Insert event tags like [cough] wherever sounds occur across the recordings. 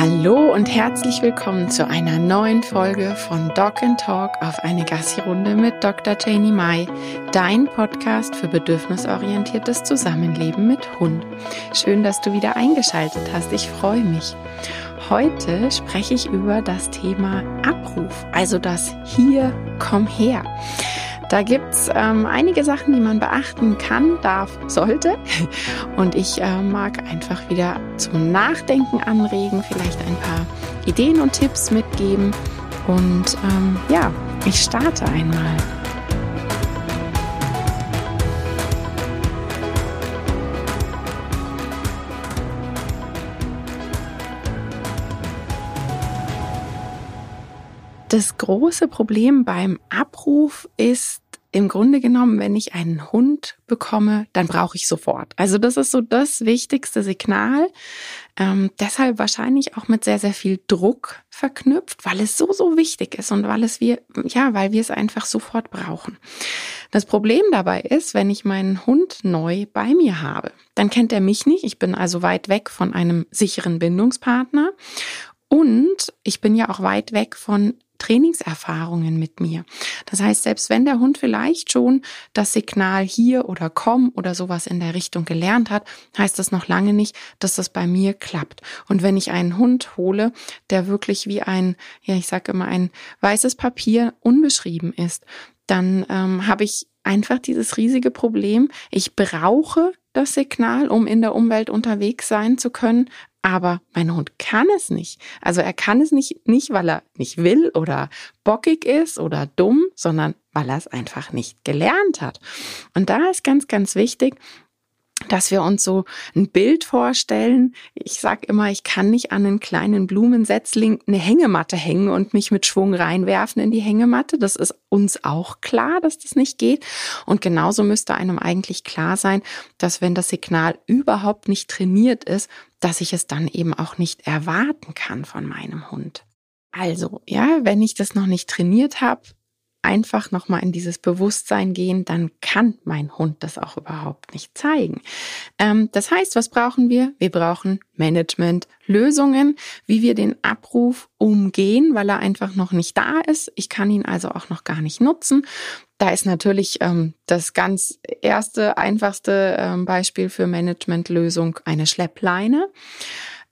Hallo und herzlich willkommen zu einer neuen Folge von Dog and Talk auf eine Gassi-Runde mit Dr. Janie Mai, dein Podcast für bedürfnisorientiertes Zusammenleben mit Hund. Schön, dass du wieder eingeschaltet hast. Ich freue mich. Heute spreche ich über das Thema Abruf, also das Hier, komm her. Da gibt's ähm, einige Sachen, die man beachten kann, darf, sollte. [laughs] Und ich äh, mag einfach wieder zum Nachdenken anregen, vielleicht ein paar Ideen und Tipps mitgeben. Und ähm, ja, ich starte einmal. Das große Problem beim Abruf ist im Grunde genommen, wenn ich einen Hund bekomme, dann brauche ich sofort. Also das ist so das wichtigste Signal. Ähm, deshalb wahrscheinlich auch mit sehr, sehr viel Druck verknüpft, weil es so, so wichtig ist und weil es wir, ja, weil wir es einfach sofort brauchen. Das Problem dabei ist, wenn ich meinen Hund neu bei mir habe, dann kennt er mich nicht. Ich bin also weit weg von einem sicheren Bindungspartner. Und ich bin ja auch weit weg von Trainingserfahrungen mit mir. Das heißt, selbst wenn der Hund vielleicht schon das Signal hier oder komm oder sowas in der Richtung gelernt hat, heißt das noch lange nicht, dass das bei mir klappt. Und wenn ich einen Hund hole, der wirklich wie ein, ja, ich sage immer, ein weißes Papier unbeschrieben ist, dann ähm, habe ich einfach dieses riesige Problem. Ich brauche das Signal, um in der Umwelt unterwegs sein zu können, aber mein Hund kann es nicht. Also er kann es nicht, nicht, weil er nicht will oder bockig ist oder dumm, sondern weil er es einfach nicht gelernt hat. Und da ist ganz, ganz wichtig, dass wir uns so ein Bild vorstellen. Ich sag immer, ich kann nicht an einen kleinen Blumensetzling eine Hängematte hängen und mich mit Schwung reinwerfen in die Hängematte. Das ist uns auch klar, dass das nicht geht. Und genauso müsste einem eigentlich klar sein, dass wenn das Signal überhaupt nicht trainiert ist, dass ich es dann eben auch nicht erwarten kann von meinem Hund. Also, ja, wenn ich das noch nicht trainiert habe, einfach nochmal in dieses Bewusstsein gehen, dann kann mein Hund das auch überhaupt nicht zeigen. Ähm, das heißt, was brauchen wir? Wir brauchen Management, Lösungen, wie wir den Abruf umgehen, weil er einfach noch nicht da ist. Ich kann ihn also auch noch gar nicht nutzen. Da ist natürlich ähm, das ganz erste, einfachste ähm, Beispiel für Managementlösung eine Schleppleine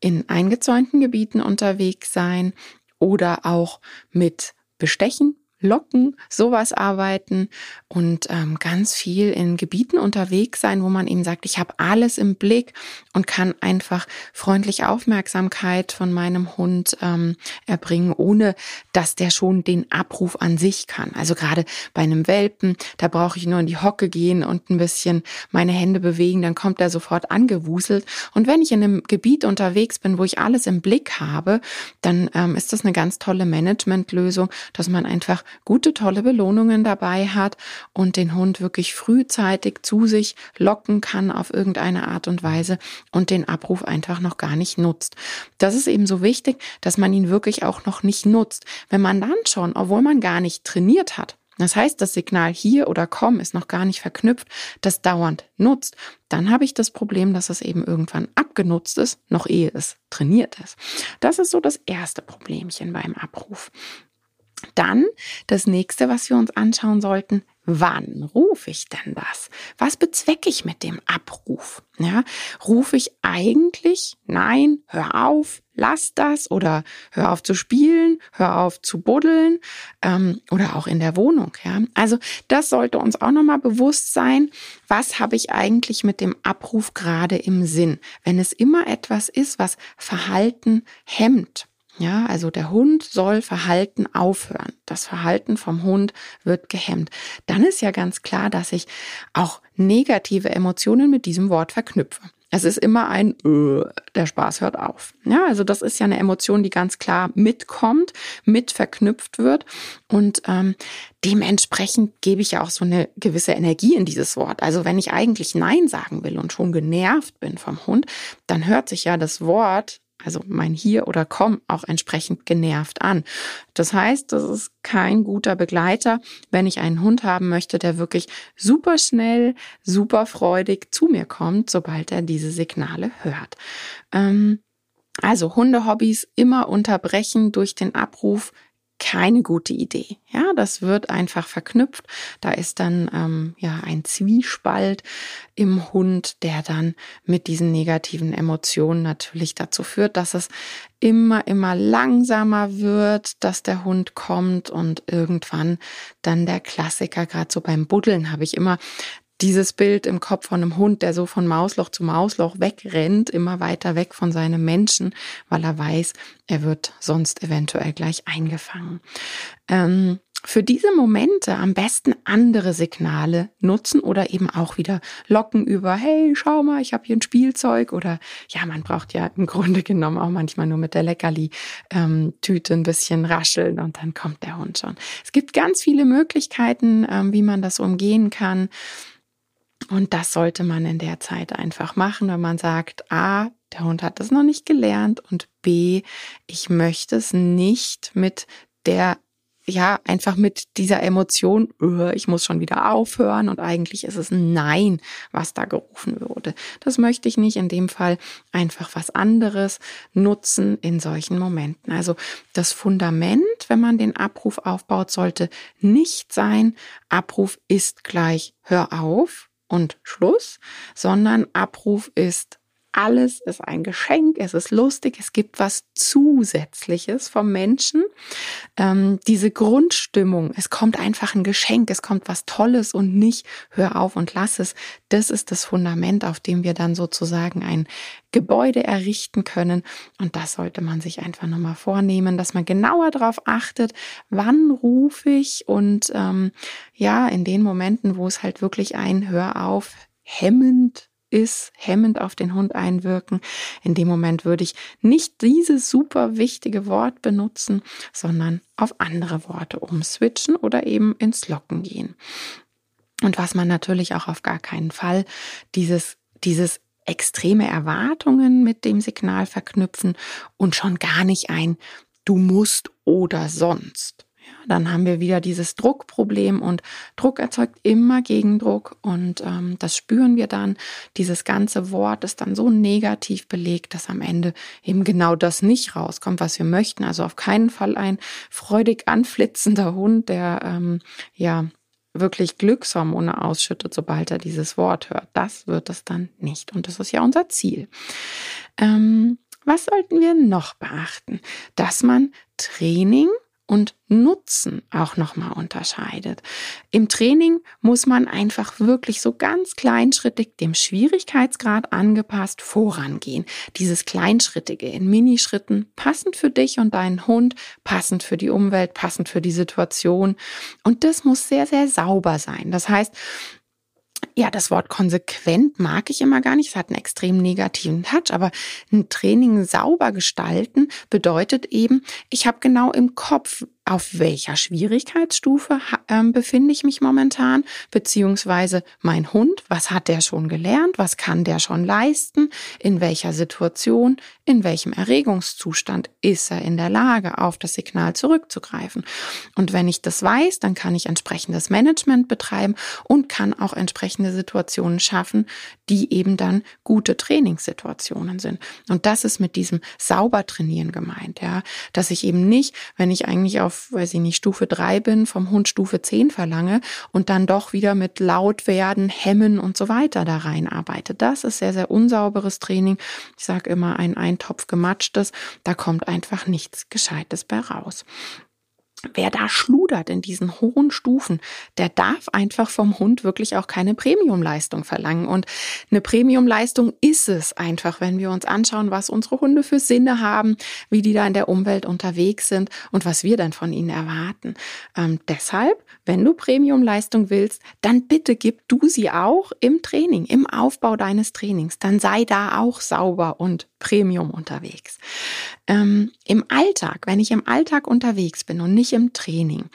in eingezäunten Gebieten unterwegs sein oder auch mit Bestechen Locken, sowas arbeiten und ähm, ganz viel in Gebieten unterwegs sein, wo man eben sagt, ich habe alles im Blick und kann einfach freundlich Aufmerksamkeit von meinem Hund ähm, erbringen, ohne dass der schon den Abruf an sich kann. Also gerade bei einem Welpen, da brauche ich nur in die Hocke gehen und ein bisschen meine Hände bewegen, dann kommt er sofort angewuselt. Und wenn ich in einem Gebiet unterwegs bin, wo ich alles im Blick habe, dann ähm, ist das eine ganz tolle Managementlösung, dass man einfach gute, tolle Belohnungen dabei hat und den Hund wirklich frühzeitig zu sich locken kann auf irgendeine Art und Weise und den Abruf einfach noch gar nicht nutzt. Das ist eben so wichtig, dass man ihn wirklich auch noch nicht nutzt. Wenn man dann schon, obwohl man gar nicht trainiert hat, das heißt, das Signal hier oder komm ist noch gar nicht verknüpft, das dauernd nutzt, dann habe ich das Problem, dass es eben irgendwann abgenutzt ist, noch ehe es trainiert ist. Das ist so das erste Problemchen beim Abruf. Dann das nächste, was wir uns anschauen sollten, wann rufe ich denn das? Was bezwecke ich mit dem Abruf? Ja, rufe ich eigentlich, nein, hör auf, lass das oder hör auf zu spielen, hör auf zu buddeln ähm, oder auch in der Wohnung. Ja, also das sollte uns auch nochmal bewusst sein. Was habe ich eigentlich mit dem Abruf gerade im Sinn? Wenn es immer etwas ist, was Verhalten hemmt ja, also der Hund soll Verhalten aufhören. Das Verhalten vom Hund wird gehemmt. Dann ist ja ganz klar, dass ich auch negative Emotionen mit diesem Wort verknüpfe. Es ist immer ein, äh, der Spaß hört auf. Ja, also das ist ja eine Emotion, die ganz klar mitkommt, mit verknüpft wird. Und ähm, dementsprechend gebe ich ja auch so eine gewisse Energie in dieses Wort. Also wenn ich eigentlich Nein sagen will und schon genervt bin vom Hund, dann hört sich ja das Wort also mein Hier oder Komm auch entsprechend genervt an. Das heißt, das ist kein guter Begleiter, wenn ich einen Hund haben möchte, der wirklich super schnell, super freudig zu mir kommt, sobald er diese Signale hört. Ähm, Also Hundehobbys immer unterbrechen durch den Abruf keine gute Idee. Ja, das wird einfach verknüpft. Da ist dann ähm, ja ein Zwiespalt im Hund, der dann mit diesen negativen Emotionen natürlich dazu führt, dass es immer, immer langsamer wird, dass der Hund kommt und irgendwann dann der Klassiker, gerade so beim Buddeln habe ich immer dieses Bild im Kopf von einem Hund, der so von Mausloch zu Mausloch wegrennt, immer weiter weg von seinem Menschen, weil er weiß, er wird sonst eventuell gleich eingefangen. Ähm, für diese Momente am besten andere Signale nutzen oder eben auch wieder locken über, hey, schau mal, ich habe hier ein Spielzeug oder ja, man braucht ja im Grunde genommen auch manchmal nur mit der Leckerli-Tüte ähm, ein bisschen rascheln und dann kommt der Hund schon. Es gibt ganz viele Möglichkeiten, ähm, wie man das umgehen kann. Und das sollte man in der Zeit einfach machen, wenn man sagt, A, der Hund hat das noch nicht gelernt und B, ich möchte es nicht mit der ja, einfach mit dieser Emotion, öh, ich muss schon wieder aufhören und eigentlich ist es ein Nein, was da gerufen wurde. Das möchte ich nicht in dem Fall einfach was anderes nutzen in solchen Momenten. Also das Fundament, wenn man den Abruf aufbaut, sollte nicht sein, Abruf ist gleich, hör auf, und Schluss, sondern Abruf ist alles ist ein Geschenk, es ist lustig, es gibt was Zusätzliches vom Menschen. Ähm, diese Grundstimmung, es kommt einfach ein Geschenk, es kommt was Tolles und nicht hör auf und lass es. Das ist das Fundament, auf dem wir dann sozusagen ein Gebäude errichten können. Und das sollte man sich einfach nochmal vornehmen, dass man genauer darauf achtet, wann rufe ich und ähm, ja, in den Momenten, wo es halt wirklich ein Hör auf hemmend ist, hemmend auf den Hund einwirken. In dem Moment würde ich nicht dieses super wichtige Wort benutzen, sondern auf andere Worte umswitchen oder eben ins Locken gehen. Und was man natürlich auch auf gar keinen Fall dieses, dieses extreme Erwartungen mit dem Signal verknüpfen und schon gar nicht ein du musst oder sonst dann haben wir wieder dieses Druckproblem und Druck erzeugt immer Gegendruck und ähm, das spüren wir dann. Dieses ganze Wort ist dann so negativ belegt, dass am Ende eben genau das nicht rauskommt, was wir möchten. Also auf keinen Fall ein freudig anflitzender Hund, der ähm, ja wirklich Glückshormone ausschüttet, sobald er dieses Wort hört. Das wird es dann nicht. Und das ist ja unser Ziel. Ähm, was sollten wir noch beachten? Dass man Training und Nutzen auch nochmal unterscheidet. Im Training muss man einfach wirklich so ganz kleinschrittig dem Schwierigkeitsgrad angepasst vorangehen. Dieses Kleinschrittige in Minischritten, passend für dich und deinen Hund, passend für die Umwelt, passend für die Situation. Und das muss sehr, sehr sauber sein. Das heißt, ja, das Wort konsequent mag ich immer gar nicht. Es hat einen extrem negativen Touch, aber ein Training sauber gestalten bedeutet eben, ich habe genau im Kopf, auf welcher Schwierigkeitsstufe ähm, befinde ich mich momentan, beziehungsweise mein Hund, was hat der schon gelernt, was kann der schon leisten, in welcher Situation, in welchem Erregungszustand ist er in der Lage, auf das Signal zurückzugreifen. Und wenn ich das weiß, dann kann ich entsprechendes Management betreiben und kann auch entsprechende Situationen schaffen, die eben dann gute Trainingssituationen sind. Und das ist mit diesem sauber trainieren gemeint, ja, dass ich eben nicht, wenn ich eigentlich auf weiß ich nicht, Stufe drei bin, vom Hund Stufe zehn verlange und dann doch wieder mit laut werden, hemmen und so weiter da rein arbeite. Das ist sehr, sehr unsauberes Training. Ich sage immer ein Eintopf gematschtes, da kommt einfach nichts Gescheites bei raus. Wer da schludert in diesen hohen Stufen, der darf einfach vom Hund wirklich auch keine Premiumleistung verlangen. Und eine Premiumleistung ist es einfach, wenn wir uns anschauen, was unsere Hunde für Sinne haben, wie die da in der Umwelt unterwegs sind und was wir dann von ihnen erwarten. Ähm, deshalb, wenn du Premiumleistung willst, dann bitte gib du sie auch im Training, im Aufbau deines Trainings. Dann sei da auch sauber und Premium unterwegs. Ähm, Im Alltag, wenn ich im Alltag unterwegs bin und nicht im Training,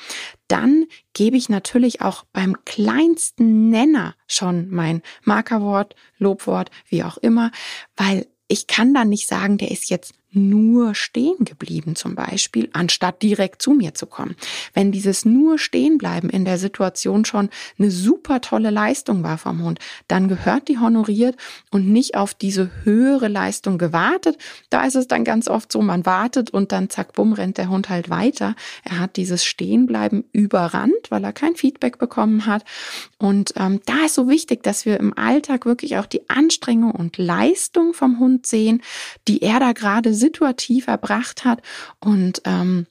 dann gebe ich natürlich auch beim kleinsten Nenner schon mein Markerwort, Lobwort, wie auch immer, weil ich kann dann nicht sagen, der ist jetzt nur stehen geblieben zum Beispiel, anstatt direkt zu mir zu kommen. Wenn dieses nur stehen bleiben in der Situation schon eine super tolle Leistung war vom Hund, dann gehört die honoriert und nicht auf diese höhere Leistung gewartet. Da ist es dann ganz oft so, man wartet und dann zack, bumm, rennt der Hund halt weiter. Er hat dieses Stehenbleiben überrannt, weil er kein Feedback bekommen hat. Und ähm, da ist so wichtig, dass wir im Alltag wirklich auch die Anstrengung und Leistung vom Hund sehen, die er da gerade situativ erbracht hat. Und ähm,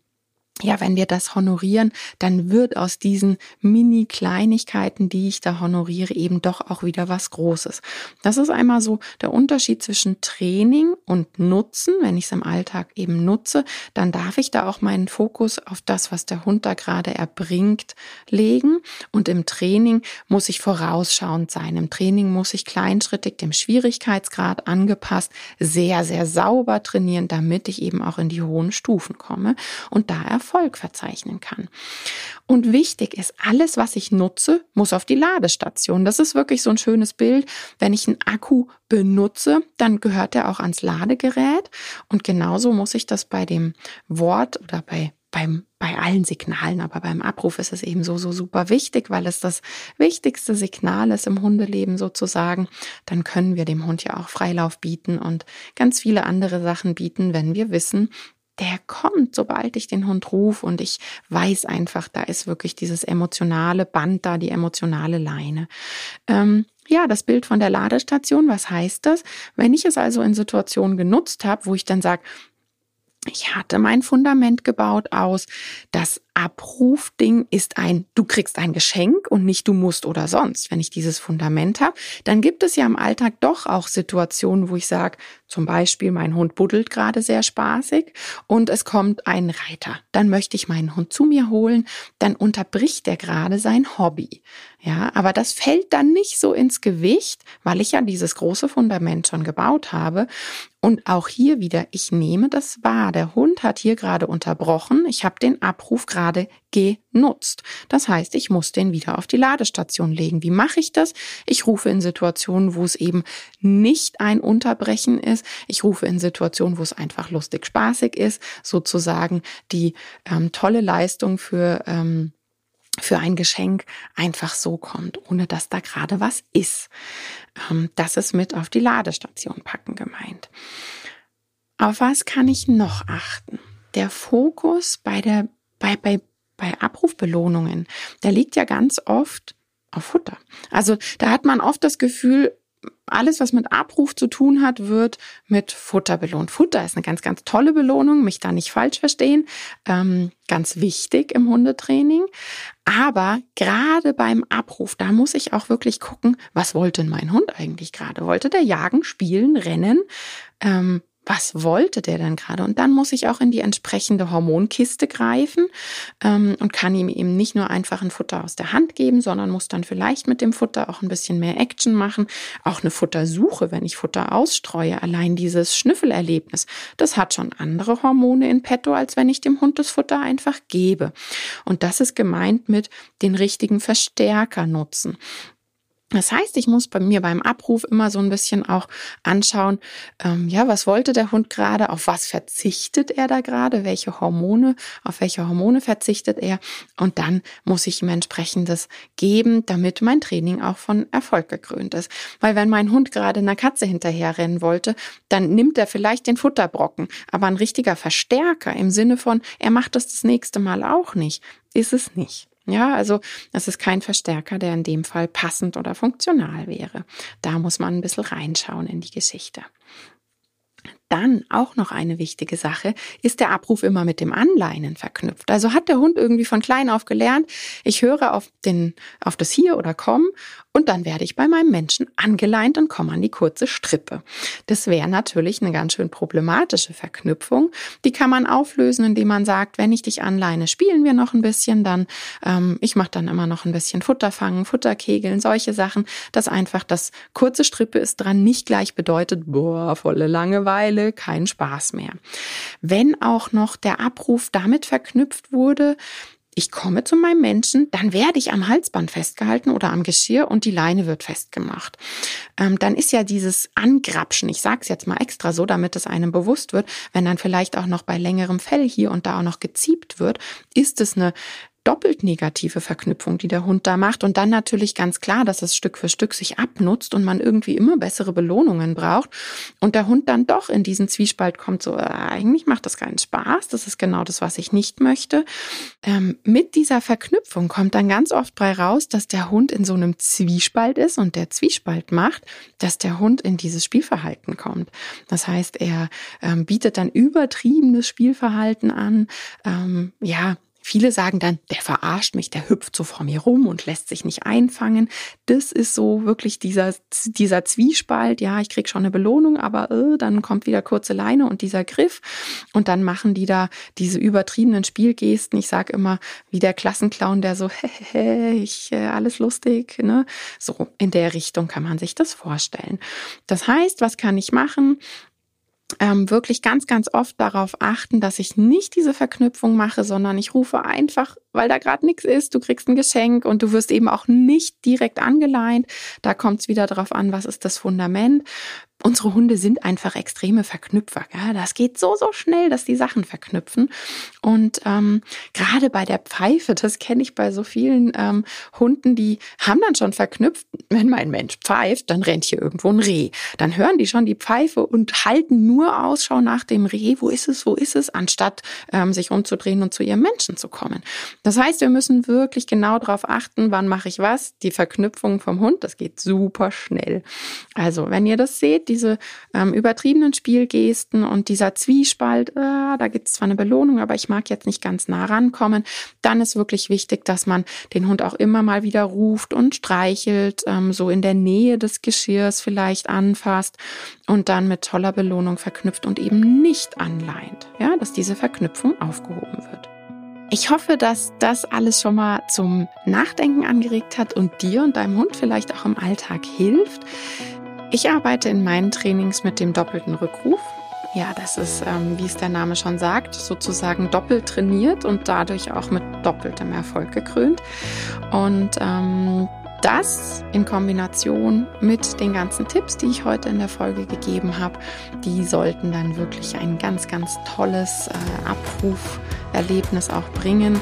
ja, wenn wir das honorieren, dann wird aus diesen Mini-Kleinigkeiten, die ich da honoriere, eben doch auch wieder was Großes. Das ist einmal so der Unterschied zwischen Training und Nutzen. Wenn ich es im Alltag eben nutze, dann darf ich da auch meinen Fokus auf das, was der Hund da gerade erbringt, legen. Und im Training muss ich vorausschauend sein. Im Training muss ich kleinschrittig dem Schwierigkeitsgrad angepasst sehr, sehr sauber trainieren, damit ich eben auch in die hohen Stufen komme. Und da Erfolg verzeichnen kann. Und wichtig ist, alles, was ich nutze, muss auf die Ladestation. Das ist wirklich so ein schönes Bild. Wenn ich einen Akku benutze, dann gehört er auch ans Ladegerät. Und genauso muss ich das bei dem Wort oder bei beim, bei allen Signalen, aber beim Abruf ist es eben so, so super wichtig, weil es das wichtigste Signal ist im Hundeleben sozusagen. Dann können wir dem Hund ja auch Freilauf bieten und ganz viele andere Sachen bieten, wenn wir wissen, der kommt, sobald ich den Hund rufe und ich weiß einfach, da ist wirklich dieses emotionale Band da, die emotionale Leine. Ähm, ja, das Bild von der Ladestation, was heißt das? Wenn ich es also in Situationen genutzt habe, wo ich dann sage, ich hatte mein Fundament gebaut aus, das Abrufding ist ein, du kriegst ein Geschenk und nicht du musst oder sonst. Wenn ich dieses Fundament habe, dann gibt es ja im Alltag doch auch Situationen, wo ich sage, zum Beispiel, mein Hund buddelt gerade sehr spaßig und es kommt ein Reiter. Dann möchte ich meinen Hund zu mir holen, dann unterbricht er gerade sein Hobby. Ja, aber das fällt dann nicht so ins Gewicht, weil ich ja dieses große Fundament schon gebaut habe. Und auch hier wieder, ich nehme das wahr. Der Hund hat hier gerade unterbrochen. Ich habe den Abruf gerade genutzt. Das heißt, ich muss den wieder auf die Ladestation legen. Wie mache ich das? Ich rufe in Situationen, wo es eben nicht ein Unterbrechen ist. Ich rufe in Situationen, wo es einfach lustig, spaßig ist, sozusagen die ähm, tolle Leistung für ähm, für ein Geschenk einfach so kommt, ohne dass da gerade was ist. Ähm, das ist mit auf die Ladestation packen gemeint. Auf was kann ich noch achten? Der Fokus bei der, bei, bei, bei Abrufbelohnungen, der liegt ja ganz oft auf Futter. Also da hat man oft das Gefühl, alles, was mit Abruf zu tun hat, wird mit Futter belohnt. Futter ist eine ganz, ganz tolle Belohnung, mich da nicht falsch verstehen. Ähm, ganz wichtig im Hundetraining. Aber gerade beim Abruf, da muss ich auch wirklich gucken, was wollte mein Hund eigentlich gerade? Wollte der jagen, spielen, rennen? Ähm, was wollte der denn gerade? Und dann muss ich auch in die entsprechende Hormonkiste greifen ähm, und kann ihm eben nicht nur einfach ein Futter aus der Hand geben, sondern muss dann vielleicht mit dem Futter auch ein bisschen mehr Action machen. Auch eine Futtersuche, wenn ich Futter ausstreue. Allein dieses Schnüffelerlebnis, das hat schon andere Hormone in petto, als wenn ich dem Hund das Futter einfach gebe. Und das ist gemeint mit den richtigen Verstärker nutzen. Das heißt, ich muss bei mir beim Abruf immer so ein bisschen auch anschauen, ähm, ja, was wollte der Hund gerade, auf was verzichtet er da gerade, welche Hormone, auf welche Hormone verzichtet er und dann muss ich ihm entsprechendes geben, damit mein Training auch von Erfolg gekrönt ist. Weil wenn mein Hund gerade einer Katze hinterherrennen wollte, dann nimmt er vielleicht den Futterbrocken, aber ein richtiger Verstärker im Sinne von, er macht das das nächste Mal auch nicht, ist es nicht. Ja, also es ist kein Verstärker, der in dem Fall passend oder funktional wäre. Da muss man ein bisschen reinschauen in die Geschichte. Dann auch noch eine wichtige Sache, ist der Abruf immer mit dem Anleinen verknüpft. Also hat der Hund irgendwie von klein auf gelernt, ich höre auf, den, auf das Hier oder Komm und dann werde ich bei meinem Menschen angeleint und komme an die kurze Strippe. Das wäre natürlich eine ganz schön problematische Verknüpfung. Die kann man auflösen, indem man sagt, wenn ich dich anleine, spielen wir noch ein bisschen, dann ähm, ich mache dann immer noch ein bisschen Futter fangen, Futter kegeln, solche Sachen, dass einfach das kurze Strippe ist dran nicht gleich bedeutet, boah, volle Langeweile, kein Spaß mehr. Wenn auch noch der Abruf damit verknüpft wurde, ich komme zu meinem Menschen, dann werde ich am Halsband festgehalten oder am Geschirr und die Leine wird festgemacht. Ähm, dann ist ja dieses Angrapschen, ich sage es jetzt mal extra so, damit es einem bewusst wird, wenn dann vielleicht auch noch bei längerem Fell hier und da auch noch geziebt wird, ist es eine doppelt negative Verknüpfung, die der Hund da macht. Und dann natürlich ganz klar, dass es Stück für Stück sich abnutzt und man irgendwie immer bessere Belohnungen braucht. Und der Hund dann doch in diesen Zwiespalt kommt, so, äh, eigentlich macht das keinen Spaß. Das ist genau das, was ich nicht möchte. Ähm, mit dieser Verknüpfung kommt dann ganz oft bei raus, dass der Hund in so einem Zwiespalt ist und der Zwiespalt macht, dass der Hund in dieses Spielverhalten kommt. Das heißt, er ähm, bietet dann übertriebenes Spielverhalten an. Ähm, ja, Viele sagen dann, der verarscht mich, der hüpft so vor mir rum und lässt sich nicht einfangen. Das ist so wirklich dieser, dieser Zwiespalt. Ja, ich krieg schon eine Belohnung, aber äh, dann kommt wieder kurze Leine und dieser Griff. Und dann machen die da diese übertriebenen Spielgesten. Ich sage immer, wie der Klassenclown, der so, [laughs] hehehe, ich, äh, alles lustig. Ne? So in der Richtung kann man sich das vorstellen. Das heißt, was kann ich machen? Ähm, wirklich ganz, ganz oft darauf achten, dass ich nicht diese Verknüpfung mache, sondern ich rufe einfach, weil da gerade nichts ist, du kriegst ein Geschenk und du wirst eben auch nicht direkt angeleint. Da kommt es wieder darauf an, was ist das Fundament unsere Hunde sind einfach extreme Verknüpfer. Gell? Das geht so, so schnell, dass die Sachen verknüpfen. Und ähm, gerade bei der Pfeife, das kenne ich bei so vielen ähm, Hunden, die haben dann schon verknüpft, wenn mein Mensch pfeift, dann rennt hier irgendwo ein Reh. Dann hören die schon die Pfeife und halten nur Ausschau nach dem Reh. Wo ist es, wo ist es, anstatt ähm, sich umzudrehen und zu ihrem Menschen zu kommen. Das heißt, wir müssen wirklich genau darauf achten, wann mache ich was. Die Verknüpfung vom Hund, das geht super schnell. Also, wenn ihr das seht, diese ähm, übertriebenen Spielgesten und dieser Zwiespalt, äh, da gibt es zwar eine Belohnung, aber ich mag jetzt nicht ganz nah rankommen, dann ist wirklich wichtig, dass man den Hund auch immer mal wieder ruft und streichelt, ähm, so in der Nähe des Geschirrs vielleicht anfasst und dann mit toller Belohnung verknüpft und eben nicht anleint, ja, dass diese Verknüpfung aufgehoben wird. Ich hoffe, dass das alles schon mal zum Nachdenken angeregt hat und dir und deinem Hund vielleicht auch im Alltag hilft. Ich arbeite in meinen Trainings mit dem doppelten Rückruf. Ja, das ist, ähm, wie es der Name schon sagt, sozusagen doppelt trainiert und dadurch auch mit doppeltem Erfolg gekrönt. Und ähm, das in Kombination mit den ganzen Tipps, die ich heute in der Folge gegeben habe, die sollten dann wirklich ein ganz, ganz tolles äh, Abruferlebnis auch bringen.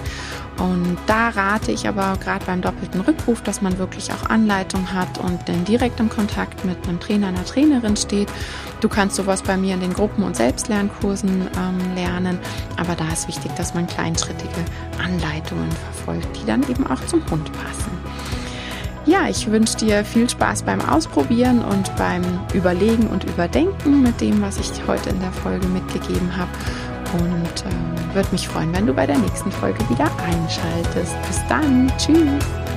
Und da rate ich aber gerade beim doppelten Rückruf, dass man wirklich auch Anleitung hat und in direktem Kontakt mit einem Trainer, einer Trainerin steht. Du kannst sowas bei mir in den Gruppen- und Selbstlernkursen ähm, lernen, aber da ist wichtig, dass man kleinschrittige Anleitungen verfolgt, die dann eben auch zum Hund passen. Ja, ich wünsche dir viel Spaß beim Ausprobieren und beim Überlegen und Überdenken mit dem, was ich heute in der Folge mitgegeben habe. Und äh, würde mich freuen, wenn du bei der nächsten Folge wieder einschaltest. Bis dann. Tschüss.